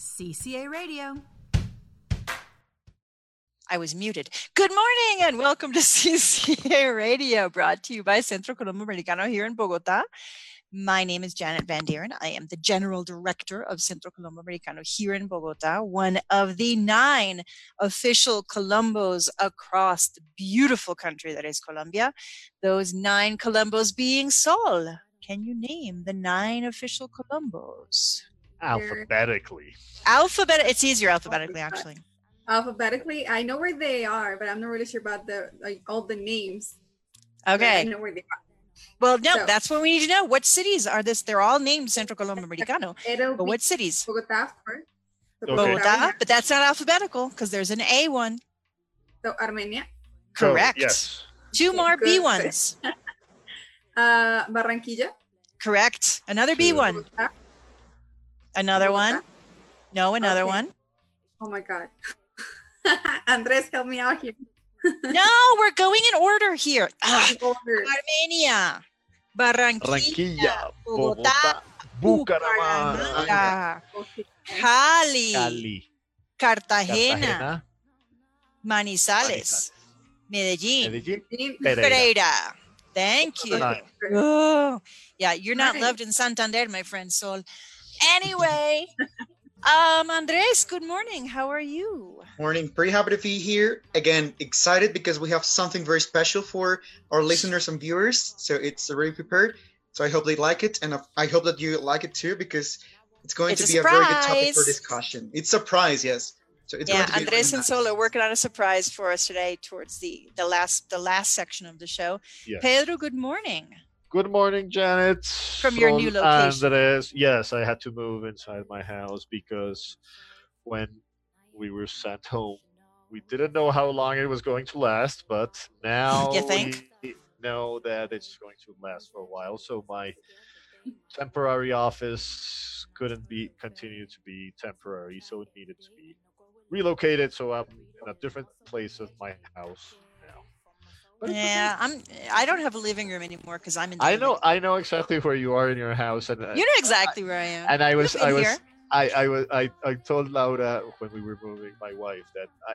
CCA Radio. I was muted. Good morning and welcome to CCA Radio, brought to you by Centro Colombo Americano here in Bogota. My name is Janet Van Dieren. I am the General Director of Centro Colombo Americano here in Bogota, one of the nine official Colombos across the beautiful country that is Colombia. Those nine Colombos being Sol. Can you name the nine official Colombos? Alphabetically. Alphabet. It's easier alphabetically, actually. Alphabetically, I know where they are, but I'm not really sure about the like all the names. But I Okay. know where they are. Well, no, So- that's what we need to know. What cities are this? They're all named Centro Colombo Americano. But what cities? Bogota first. So Okay. Bogota, but that's not alphabetical because there's an A one. So Armenia, So, Correct. yes. Two more B ones. uh, Barranquilla, Correct. Another B one. Bogota. Another one. No, another Okay. one. Oh my God. Andres, help me out here. No, we're going in order here. Ah, Order. Armenia, Barranquilla, Barranquilla, Bogota, Bogotá, Bucaramanga, Bucaramanga, Cali, Cali, Cartagena, Cartagena, Manizales, Medellín, Medellín, Medellín. Pereira. Pereira. Thank you. Oh, yeah, you're not Right. loved in Santander, my friend Sol. Anyway, um, Andres, good morning. How are you? Morning. Pretty happy to be here. Again, excited because we have something very special for our listeners and viewers. So it's already prepared. So I hope they like it. And I hope that you like it too because it's going It's to a be a very good topic for discussion. It's a surprise, yes. So it's yeah, going to be Andres really and Solo working on a surprise for us today towards the the last the last section of the show. Yes. Pedro, good morning. Good morning, Janet. From your new location. Andres. Yes, I had to move inside my house because when we were sent home, we didn't know how long it was going to last, but now You think? we know that it's going to last for a while. So my temporary office couldn't be continue to be temporary, so it needed to be relocated. So I'm in a different place of my house Yeah, I'm. I don't have a living room anymore because I'm in. I know living- I know exactly where you are in your house, and uh, You know exactly where I am. and I was I was here. I I was I, I told Laura when we were moving, my wife, that I,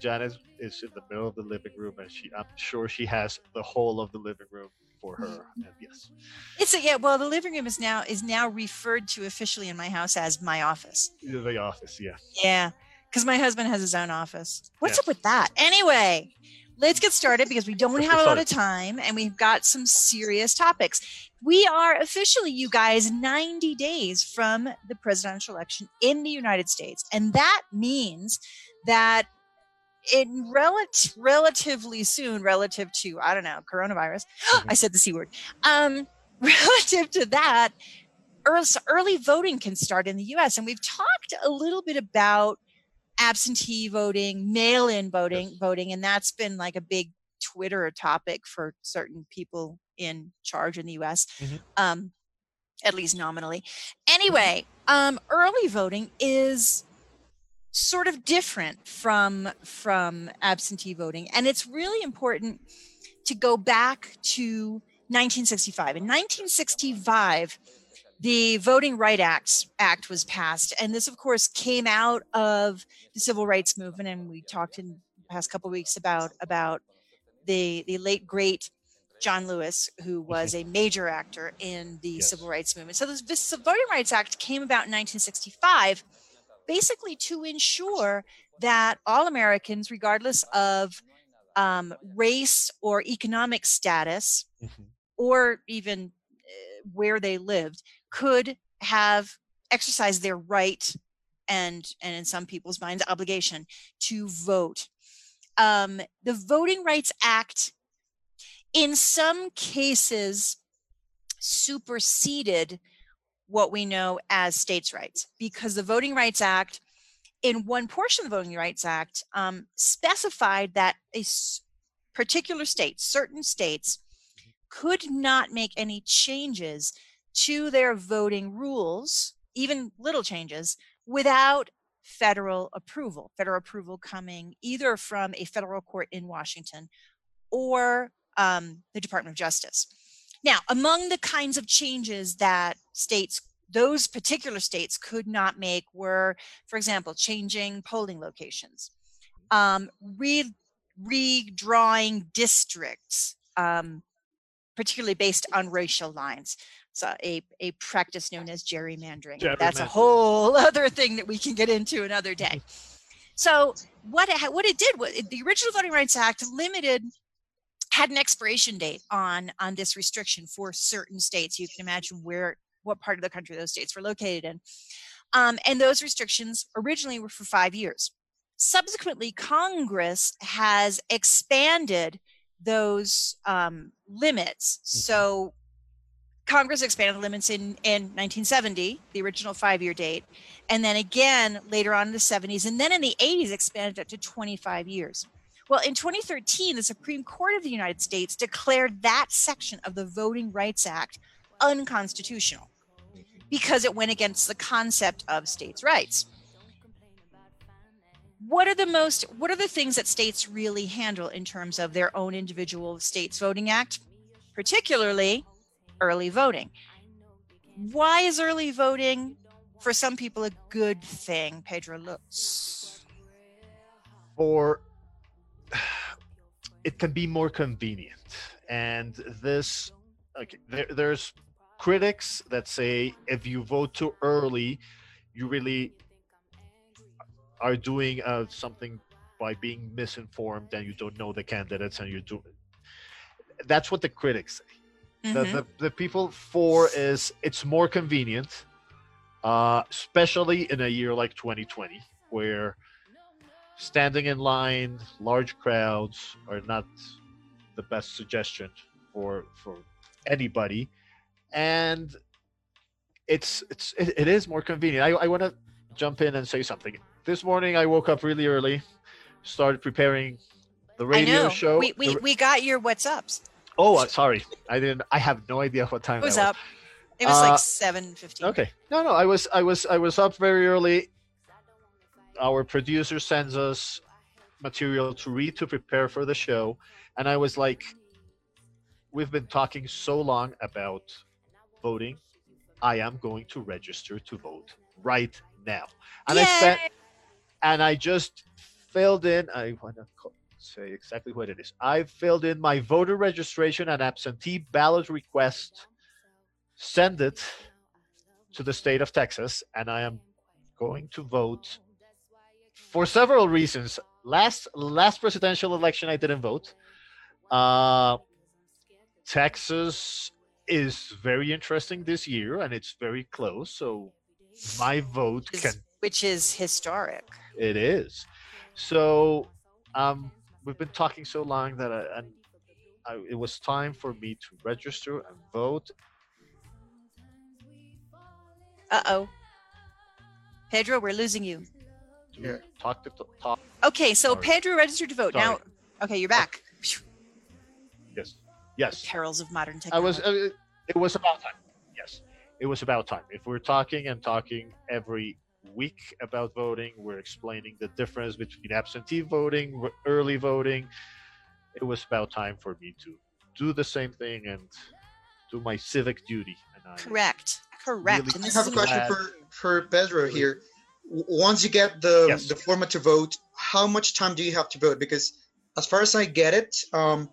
Janice is in the middle of the living room, and she I'm sure she has the whole of the living room for her. And yes, It's a yeah. Well, the living room is now is now referred to officially in my house as my office. the office, yeah. Yeah, because my husband has his own office. What's Yeah. up with that? Anyway, let's get started because we don't have a lot of time and we've got some serious topics. We are officially, you guys, 90 days from the presidential election in the United States. And that means that in rel- relatively soon, relative to, I don't know, coronavirus, I said the C word. Um, relative to that, early, early voting can start in the US. And we've talked a little bit about absentee voting, mail in voting, Yes. voting, and that's been like a big Twitter topic for certain people in charge in the US, Mhm. um, at least nominally. Anyway, um, early voting is sort of different from from absentee voting and it's really important to go back to 1965 in 1965 the voting right act act was passed and this of course came out of the civil rights movement and we talked in the past couple of weeks about about the the late great John Lewis, who was a major actor in the Yes. civil rights movement. So this, this Voting Rights Act came about in 1965, basically to ensure that all Americans, regardless of um, race or economic status, Mhm. or even uh, where they lived, could have exercised their right and, and in some people's minds, obligation to vote. Um, the Voting Rights Act, in some cases, superseded what we know as states' rights because the Voting Rights Act, in one portion of the Voting Rights Act, um, specified that a particular state, certain states, could not make any changes to their voting rules, even little changes, without federal approval. Federal approval coming either from a federal court in Washington or um, the Department of Justice. Now, among the kinds of changes that states those particular states could not make were, for example, changing polling locations, um, re- redrawing districts, um, particularly based on racial lines. So a, a practice known as gerrymandering. That's a whole other thing that we can get into another day. So what it, what it did was the original Voting Rights Act limited had an expiration date on on this restriction for certain states. You can imagine where what part of the country those states were located in. Um, and those restrictions originally were for five years. Subsequently, Congress has expanded those um, limits. So Congress expanded the limits in, in 1970, the original five year date, and then again later on in the 70s, and then in the 80s expanded it to 25 years. Well, in 2013, the Supreme Court of the United States declared that section of the Voting Rights Act unconstitutional because it went against the concept of states' rights. What are the most what are the things that states really handle in terms of their own individual states voting act, particularly early voting? Why is early voting for some people a good thing, Pedro Lutz? for it can be more convenient and this okay there, there's critics that say if you vote too early you really are doing uh, something by being misinformed and you don't know the candidates and you do that's what the critics say the, Mhm. the, the people for is it's more convenient uh, especially in a year like 2020 where standing in line large crowds are not the best suggestion for for anybody and it's it's it, it is more convenient i, I want to jump in and say something this morning i woke up really early started preparing the I radio know. show We, we, The- we got your WhatsApps. Oh uh, sorry i didn't i have no idea what time It was that up. It was Uh, like seven fifteen. Okay. No, no. I was, I was, I was up very early. Our producer sends us material to read to prepare for the show, and I was like, "We've been talking so long about voting. I am going to register to vote right now." And I spent, and I just filled in. I want to say exactly what it is. I filled in my voter registration and absentee ballot request. Send it to the state of Texas, and I am going to vote for several reasons. Last last presidential election, I didn't vote. Uh, Texas is very interesting this year, and it's very close. So my vote Is- can which is historic. it is. So um, we've been talking so long that I, and I, it was time for me to register and vote. Uh oh. Pedro, we're losing you. To Yeah. Talk to talk. Okay, so Sorry. Pedro registered to vote. Now, okay, you're back. Yes. Yes. Perils of modern I was. technology. Uh, it was about time. Yes. It was about time. If we're talking and talking every week about voting, we're explaining the difference between absentee voting, early voting. It was about time for me to do the same thing and do my civic duty. And I, Correct. Correct. Really and I have a question for for Pedro here. Once you get the Yes. the format to vote, how much time do you have to vote? Because as far as I get it, um,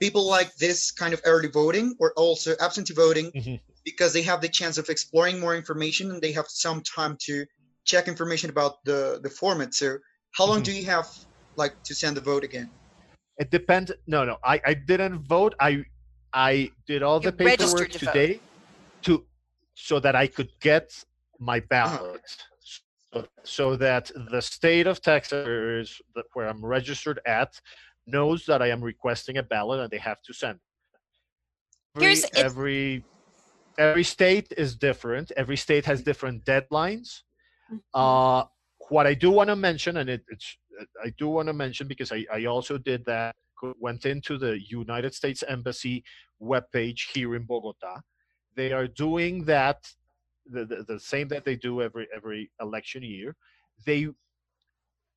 people like this kind of early voting or also absentee voting Mhm. because they have the chance of exploring more information and they have some time to check information about the the format. So, how long Mhm. do you have like to send the vote again? It depends. No, no. I, I didn't vote. I I did all the You registered paperwork to vote. today to so that I could get my ballot. So, so that the state of Texas, where I'm registered at, knows that I am requesting a ballot and they have to send. Every, Here's- every every state is different. Every state has different deadlines. Mm-hmm. Uh, what I do want to mention, and it, it's I do want to mention because I, I also did that. Went into the United States Embassy webpage here in Bogota. They are doing that, the, the, the same that they do every every election year. They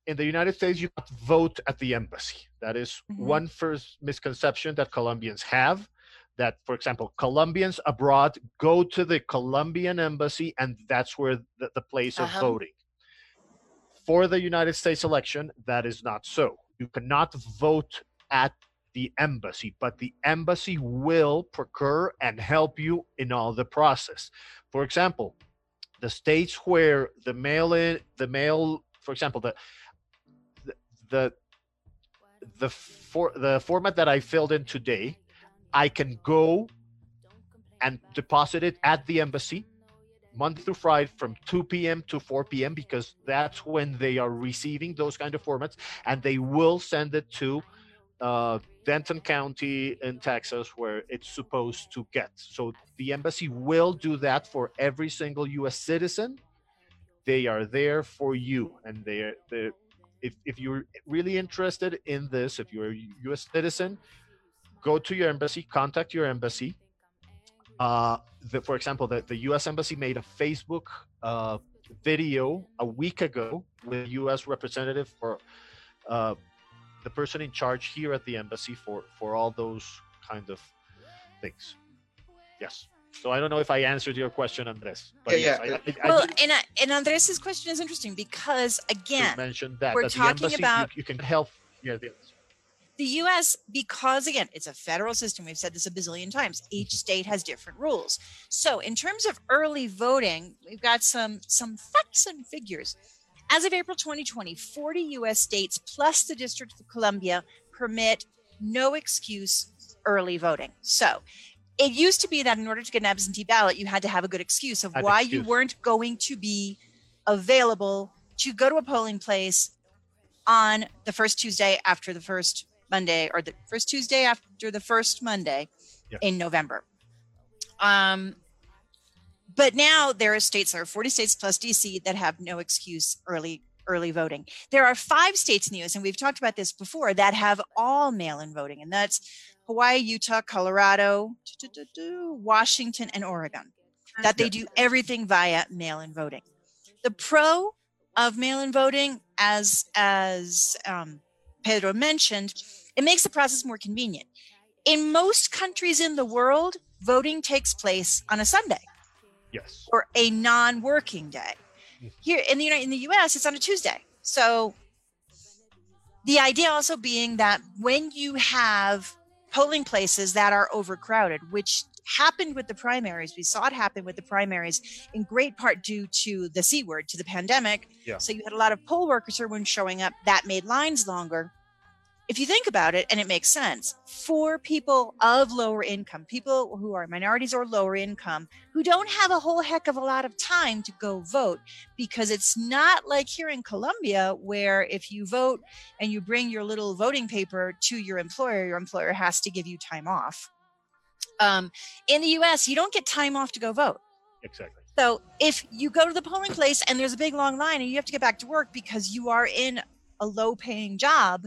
in the United States, you vote at the embassy. That is Mhm. one first misconception that Colombians have. That, for example, Colombians abroad go to the Colombian embassy, and that's where the, the place of Uh-huh. voting. For the United States election, that is not so. You cannot vote at the embassy, but the embassy will procure and help you in all the process. For example, the states where the mail in the mail, for example, the the the the for the format that I filled in today, I can go and deposit it at the embassy Monday through Friday from 2 p.m. to 4 p.m. because that's when they are receiving those kind of formats, and they will send it to uh, Denton County in Texas where it's supposed to get. So the embassy will do that for every single U.S. citizen. They are there for you, and they're they if if you're really interested in this, if you're a U.S. citizen, go to your embassy, contact your embassy. Uh, the, for example, the, the U.S. embassy made a Facebook uh, video a week ago with U.S. representative for uh, the person in charge here at the embassy for for all those kind of things. Yes. So I don't know if I answered your question, Andres. But Yeah, yes, yeah. I, I, I Well, did and, uh, and Andres's question is interesting because, again, mention that. we're that the talking embassy, about- you, you can help. Yeah, the, the US, because again, it's a federal system, we've said this a bazillion times, each mm-hmm. state has different rules. So, in terms of early voting, we've got some, some facts and figures. As of April 2020, 40 US states plus the District of Columbia permit no excuse early voting. So, it used to be that in order to get an absentee ballot, you had to have a good excuse of why you weren't going to be available to go to a polling place on the first Tuesday after the first Monday or the first Tuesday after the first Monday Yeah. in November. Um, but now there are states, there are 40 states plus DC that have no excuse early early voting. There are five states in the US, and we've talked about this before, that have all mail-in voting, and that's Hawaii, Utah, Colorado, Washington, and Oregon. That they do everything via mail-in voting. The pro of mail-in voting, as as um, Pedro mentioned, it makes the process more convenient. In most countries in the world, voting takes place on a Sunday yes. or a non-working day. Mhm. Here in the United in the US, it's on a Tuesday. So the idea also being that when you have polling places that are overcrowded, which happened with the primaries, we saw it happen with the primaries in great part due to the C word, to the pandemic. Yeah. So you had a lot of poll workers who weren't showing up. That made lines longer. If you think about it, and it makes sense, for people of lower income, people who are minorities or lower income, who don't have a whole heck of a lot of time to go vote because it's not like here in Colombia where if you vote and you bring your little voting paper to your employer, your employer has to give you time off. Um, in the US, you don't get time off to go vote. Exactly. So if you go to the polling place and there's a big long line and you have to get back to work because you are in a low paying job,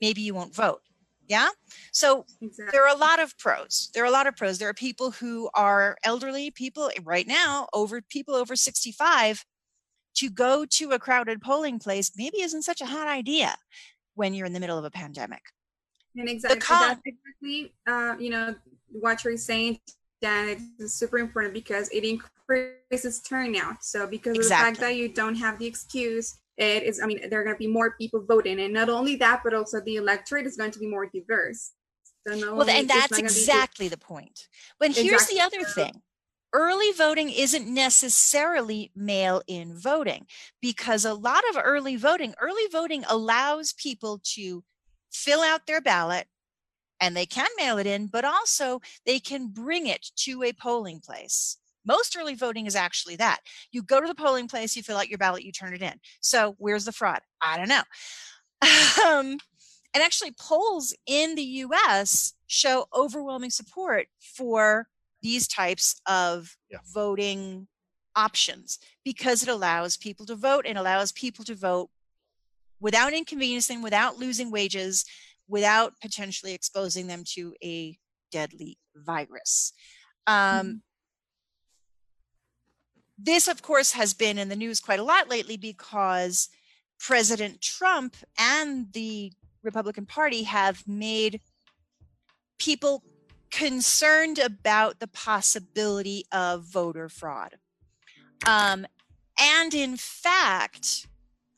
maybe you won't vote. Yeah. So Exactly. there are a lot of pros. There are a lot of pros. There are people who are elderly, people right now, over people over 65, to go to a crowded polling place maybe isn't such a hot idea when you're in the middle of a pandemic. And exactly, con- exactly, uh, you know, what you're saying, Dan, it's super important because it increases turnout. So because of the fact that you don't have the excuse, it is, I mean, there are going to be more people voting. And not only that, but also the electorate is going to be more diverse. So not Well, and that's gonna be just- exactly the point. But here's the other thing early voting isn't necessarily mail in voting because a lot of early voting, early voting allows people to fill out their ballot and they can mail it in, but also they can bring it to a polling place. Most early voting is actually that. You go to the polling place, you fill out your ballot, you turn it in. So where's the fraud? I don't know. um, and actually, polls in the US show overwhelming support for these types of Yeah. voting options because it allows people to vote and allows people to vote without inconveniencing, without losing wages, without potentially exposing them to a deadly virus. Um, This, of course, has been in the news quite a lot lately because President Trump and the Republican Party have made people concerned about the possibility of voter fraud. Um, and in fact,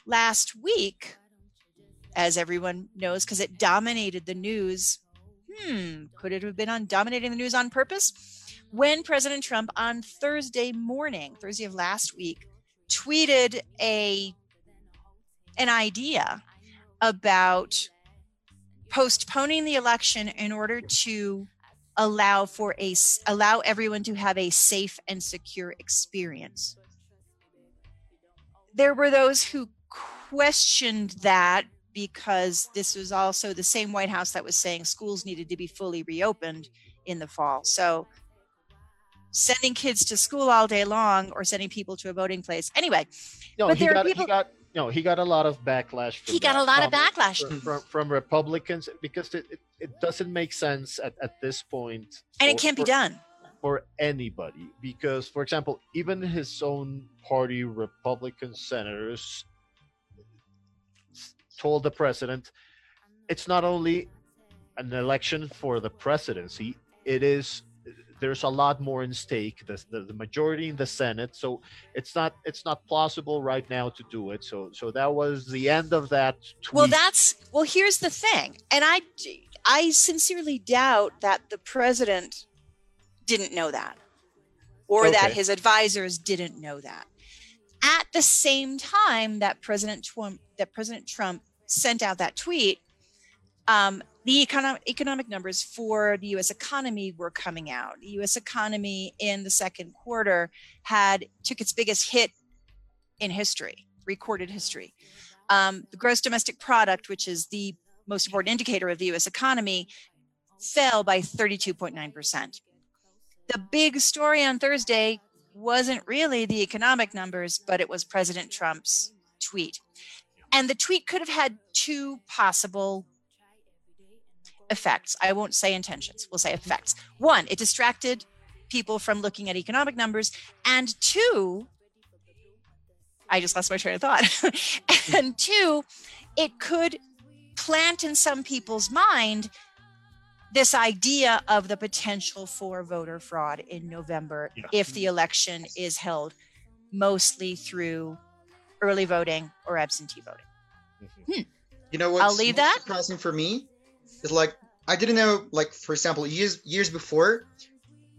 last week, as everyone knows, because it dominated the news, hmm, could it have been on dominating the news on purpose? When President Trump on Thursday morning, Thursday of last week, tweeted a an idea about postponing the election in order to allow for a allow everyone to have a safe and secure experience. There were those who questioned that because this was also the same white house that was saying schools needed to be fully reopened in the fall. So sending kids to school all day long or sending people to a voting place anyway No, But he there are got, people- he got no, he got a lot of backlash. From he got that a lot of backlash from, mm-hmm. from, from Republicans because it, it, it doesn't make sense at, at this point. and it can't be for- done for anybody because for example even his own party republican senators told the president it's not only an election for the presidency it is there's a lot more in stake the, the, the majority in the senate so it's not it's not plausible right now to do it so so that was the end of that tweet. Well, that's well. Here's the thing, and I, I sincerely doubt that the president didn't know that, or that his advisors didn't know that. At the same time that President Trump, that President Trump sent out that tweet, um, the economic economic numbers for the U.S. economy were coming out. The U.S. economy in the second quarter had took its biggest hit in history, recorded history. Um, the gross domestic product, which is the most important indicator of the US economy, fell by 32.9%. The big story on Thursday wasn't really the economic numbers, but it was President Trump's tweet. And the tweet could have had two possible effects. I won't say intentions, we'll say effects. One, it distracted people from looking at economic numbers. And two, I just lost my train of thought. and two, it could plant in some people's mind this idea of the potential for voter fraud in November Yeah. if the election is held mostly through early voting or absentee voting. Mhm. You know what's I'll leave that. surprising for me is like I didn't know like for example years years before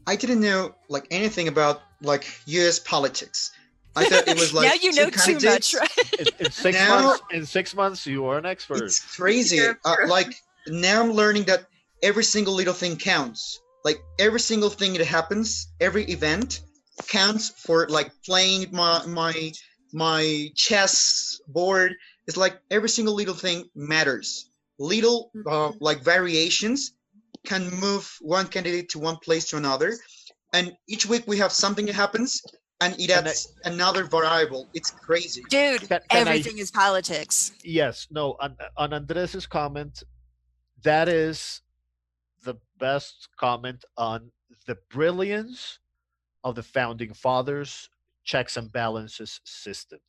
I didn't know like anything about like U.S. politics. I thought it was like now you know too much, right? in, in six Now- months in six months you are an expert It's crazy. Uh, like now I'm learning that every single little thing counts. Like every single thing that happens, every event counts for like playing my my my chess board. It's like every single little thing matters. Little uh, like variations can move one candidate to one place to another, and each week we have something that happens, and it And I- adds another variable. It's crazy. Dude, Can- can I- everything is politics. yes no on, on andres's comment that is the best comment on the brilliance of the founding fathers checks and balances system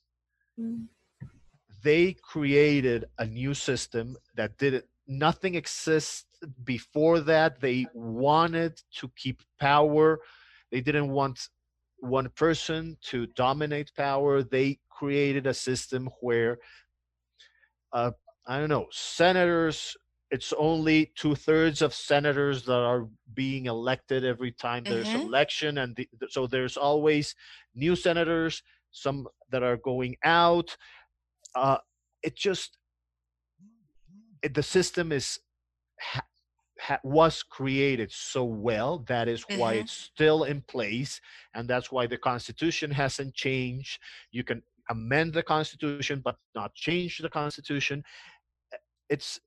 they created a new system that didn't nothing exists before that. They wanted to keep power. They didn't want one person to dominate power. They created a system where uh, i don't know senators it's only two-thirds of senators that are being elected every time there's Mhm. election and the, so there's always new senators some that are going out uh, it just it, the system is ha, ha, was created so well that is why Mhm. it's still in place and that's why the constitution hasn't changed. You can amend the constitution but not change the constitution. Uh, it's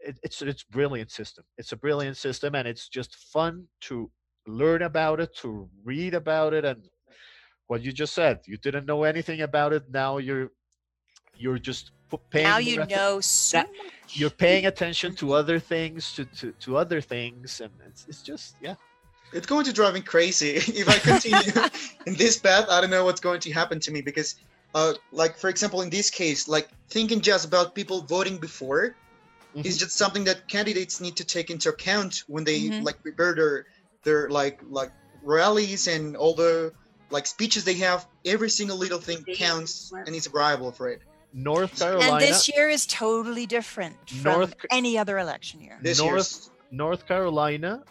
it, it's it's brilliant system. It's a brilliant system and it's just fun to learn about it to read about it and what you just said you didn't know anything about it now you're you're just paying Now you know so that- much. you're paying attention to other things to, to, to other things and it's, it's just yeah It's going to drive me crazy if I continue in this path. I don't know what's going to happen to me because, uh, like for example, in this case, like thinking just about people voting before, Mhm. It's just something that candidates need to take into account when they Mhm. like prepare their their like like rallies and all the like speeches they have. Every single little thing counts, and it's variable for it. North Carolina. And this year is totally different from North any other election year. This North year's North Carolina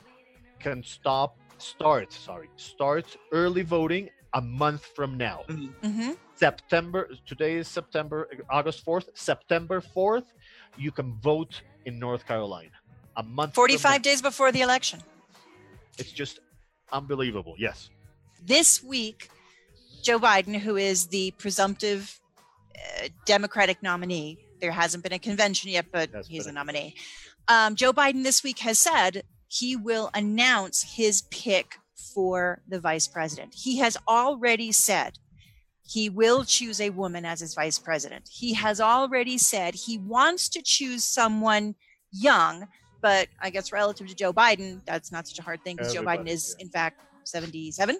can stop start sorry start early voting a month from now. hmm September today is September August 4th. September 4th, you can vote in North Carolina. A month from 45 now. days before the election. It's just unbelievable. Yes. This week, Joe Biden, who is the presumptive uh, Democratic nominee, there hasn't been a convention yet, but Hasn't he's a a nominee. Um, Joe Biden this week has said he will announce his pick for the vice president. He has already said he will choose a woman as his vice president. He has already said he wants to choose someone young, but I guess relative to Joe Biden, that's not such a hard thing because Joe Biden is, yeah. in fact, 77.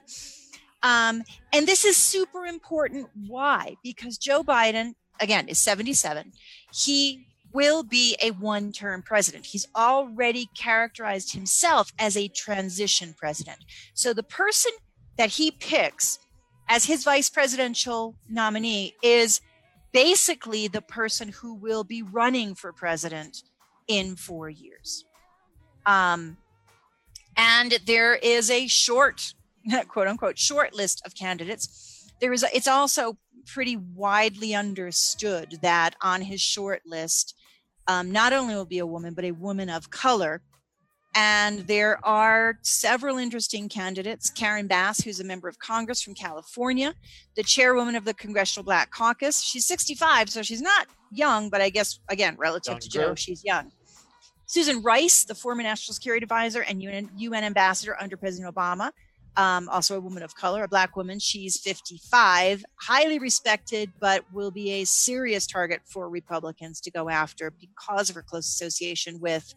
Um, and this is super important. Why? Because Joe Biden, again, is 77. He will be a one term president. He's already characterized himself as a transition president. So the person that he picks as his vice presidential nominee is basically the person who will be running for president in four years. Um, and there is a short, quote unquote, short list of candidates. There is, a, it's also pretty widely understood that on his short list, um, not only will be a woman, but a woman of color. And there are several interesting candidates. Karen Bass, who's a member of Congress from California, the chairwoman of the Congressional Black Caucus. She's 65, so she's not young, but I guess, again, relative to Joe, she's young. Susan Rice, the former National Security Advisor and UN, UN Ambassador under President Obama, um, also a woman of color, a black woman. She's 55, highly respected, but will be a serious target for Republicans to go after because of her close association with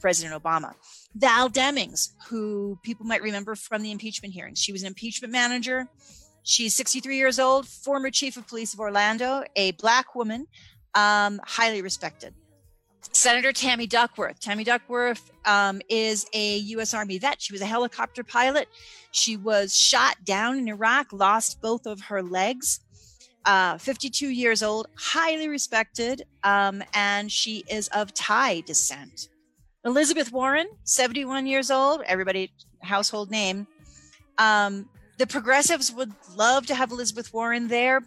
President Obama. Val Demings, who people might remember from the impeachment hearings, she was an impeachment manager. She's 63 years old, former chief of police of Orlando, a black woman, um, highly respected. Senator Tammy Duckworth. Tammy Duckworth um, is a U.S. Army vet. She was a helicopter pilot. She was shot down in Iraq, lost both of her legs. Uh, 52 years old, highly respected, um, and she is of Thai descent. Elizabeth Warren, 71 years old, everybody household name. Um, the progressives would love to have Elizabeth Warren there,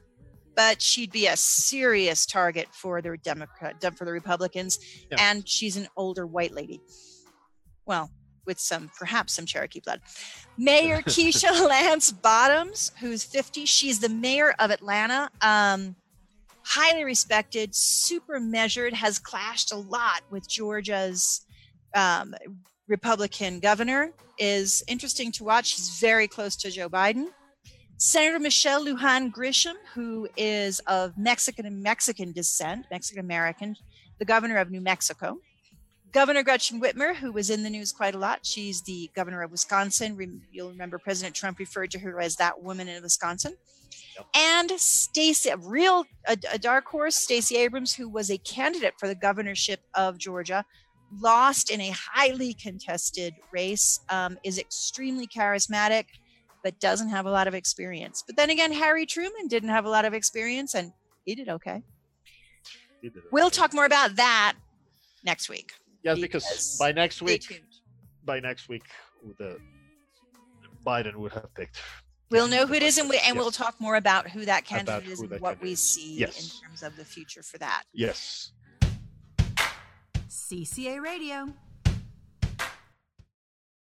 but she'd be a serious target for the Democrat for the Republicans, Yeah. and she's an older white lady. Well, with some perhaps some Cherokee blood. Mayor Keisha Lance Bottoms, who's 50, she's the mayor of Atlanta. Um, highly respected, super measured, has clashed a lot with Georgia's um, Republican governor. Is interesting to watch. She's very close to Joe Biden. Senator Michelle Lujan Grisham, who is of Mexican and Mexican descent, Mexican American, the governor of New Mexico. Governor Gretchen Whitmer, who was in the news quite a lot. She's the governor of Wisconsin. You'll remember President Trump referred to her as that woman in Wisconsin. Yep. And Stacey, a real a, a dark horse, Stacey Abrams, who was a candidate for the governorship of Georgia, lost in a highly contested race, um, is extremely charismatic, but doesn't have a lot of experience. But then again, Harry Truman didn't have a lot of experience and he did okay. He did it. We'll talk more about that next week. Yes, because because by next week, by next week, the Biden would have picked. We'll know who it is, and, we, and yes. we'll talk more about who that About candidate is who and what candidate we see Yes. in terms of the future for that. Yes. CCA Radio.